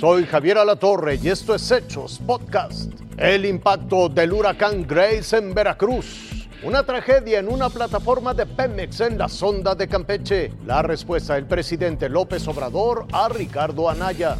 Soy Javier Alatorre y esto es Hechos Podcast. El impacto del huracán Grace en Veracruz. Una tragedia en una plataforma de Pemex en la sonda de Campeche. La respuesta del presidente López Obrador a Ricardo Anaya.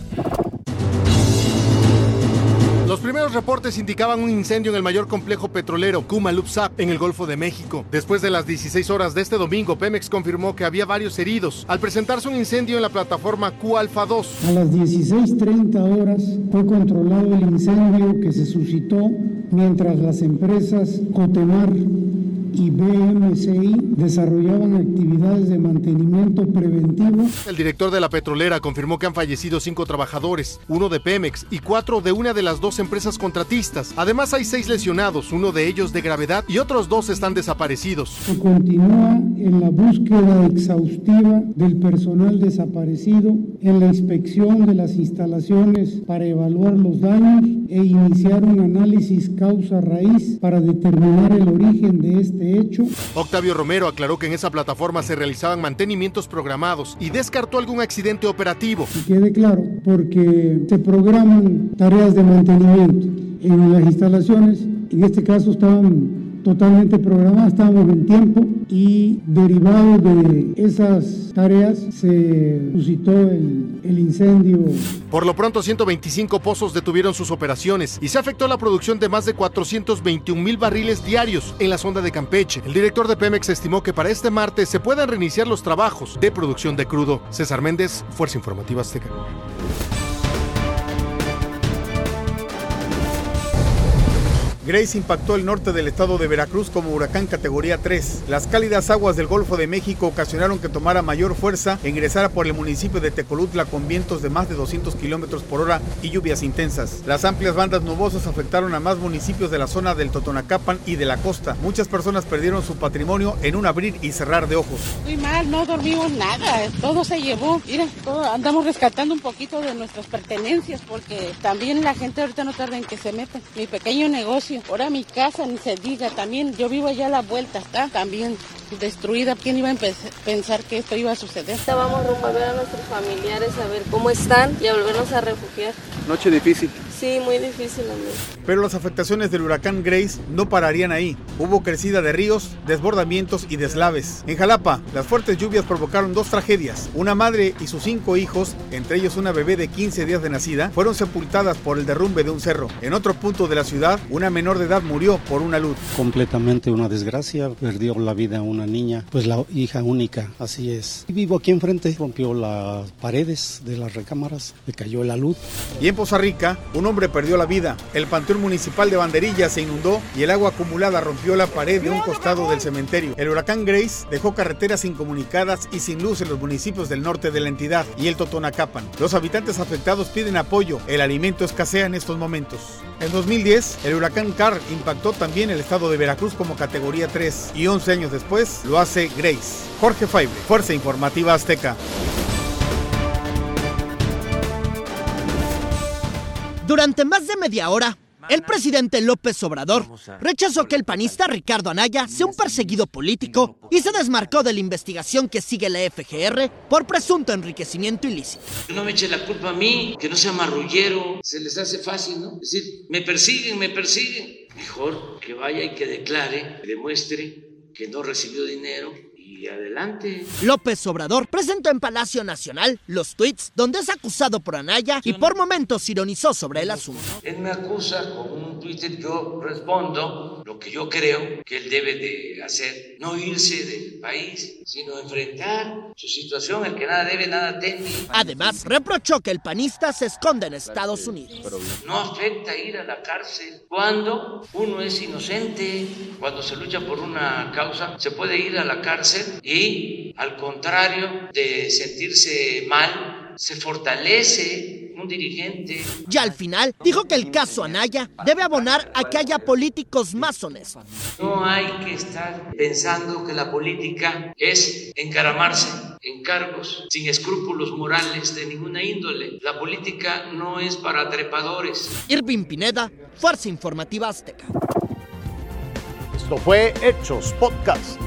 Los primeros reportes indicaban un incendio en el mayor complejo petrolero, Kuma-Lupsap, en el Golfo de México. Después de las 16 horas de este domingo, Pemex confirmó que había varios heridos al presentarse un incendio en la plataforma Q-Alfa 2. A las 16.30 horas fue controlado el incendio que se suscitó mientras las empresas Cotemar Desarrollaban actividades de mantenimiento preventivo. El director de la petrolera confirmó que han fallecido cinco trabajadores, uno de Pemex y cuatro de una de las dos empresas contratistas. Además hay seis lesionados, uno de ellos de gravedad y otros dos están desaparecidos. Se continúa en la búsqueda exhaustiva del personal desaparecido, en la inspección de las instalaciones para evaluar los daños e iniciar un análisis causa-raíz para determinar el origen de este hecho. Octavio Romero aclaró que en esa plataforma se realizaban mantenimientos programados y descartó algún accidente operativo. Y quede claro, porque se programan tareas de mantenimiento en las instalaciones, en este caso estaban totalmente programada, estábamos en tiempo y derivado de esas tareas se suscitó el, el, incendio. Por lo pronto 125 pozos detuvieron sus operaciones y se afectó la producción de más de 421 mil barriles diarios en la sonda de Campeche. El director de Pemex estimó que para este martes se puedan reiniciar los trabajos de producción de crudo. César Méndez, Fuerza Informativa Azteca. Grace impactó el norte del estado de Veracruz como huracán categoría 3. Las cálidas aguas del Golfo de México ocasionaron que tomara mayor fuerza e ingresara por el municipio de Tecolutla con vientos de más de 200 kilómetros por hora y lluvias intensas. Las amplias bandas nubosas afectaron a más municipios de la zona del Totonacapan y de la costa. Muchas personas perdieron su patrimonio en un abrir y cerrar de ojos. Muy mal, no dormimos nada, todo se llevó. Mira, andamos rescatando un poquito de nuestras pertenencias porque también la gente ahorita no tarda en que se metan. Mi pequeño negocio Ahora mi casa ni se diga, también yo vivo allá a la vuelta, está también destruida. ¿Quién iba a pensar que esto iba a suceder? Vamos rumbo a ver a nuestros familiares, a ver cómo están y a volvernos a refugiar. Noche difícil. Sí, muy difícil, amigo. Pero las afectaciones del huracán Grace no pararían ahí. Hubo crecida de ríos, desbordamientos y deslaves. En Jalapa, las fuertes lluvias provocaron dos tragedias. Una madre y sus cinco hijos, entre ellos una bebé de 15 días de nacida, fueron sepultadas por el derrumbe de un cerro. En otro punto de la ciudad, una menor de edad murió por una luz. Completamente una desgracia, perdió la vida una niña, pues la hija única, así es. Y vivo aquí enfrente, rompió las paredes de las recámaras, le cayó la luz. Y en Poza Rica, un hombre perdió la vida. El panteón municipal de Banderilla se inundó y el agua acumulada rompió la pared de un costado del cementerio. El huracán Grace dejó carreteras incomunicadas y sin luz en los municipios del norte de la entidad y el Totonacapan. Los habitantes afectados piden apoyo. El alimento escasea en estos momentos. En 2010, el huracán Carr impactó también el estado de Veracruz como categoría 3 y 11 años después lo hace Grace. Jorge Faible, Fuerza Informativa Azteca. Durante más de media hora, el presidente López Obrador rechazó que el panista Ricardo Anaya sea un perseguido político y se desmarcó de la investigación que sigue la FGR por presunto enriquecimiento ilícito. No me eche la culpa a mí, que no sea marrullero, se les hace fácil, ¿no? Es decir, me persiguen, me persiguen. Mejor que vaya y que declare, que demuestre que no recibió dinero y adelante. López Obrador presentó en Palacio Nacional los tweets donde es acusado por Anaya y por momentos ironizó sobre el asunto. Él me acusa con un Twitter, yo respondo lo que yo creo que él debe de hacer, no irse del país, sino enfrentar su situación, el que nada debe, nada teme. Además, reprochó que el panista se esconde en Estados Unidos. No afecta ir a la cárcel cuando uno es inocente, cuando se lucha por una causa, se puede ir a la cárcel y al contrario de sentirse mal, se fortalece un dirigente. Ya al final dijo que el caso Anaya debe abonar a que haya políticos más honestos. No hay que estar pensando que la política es encaramarse en cargos sin escrúpulos morales de ninguna índole. La política no es para trepadores. Irving Pineda, Fuerza Informativa Azteca. Esto fue Hechos Podcast.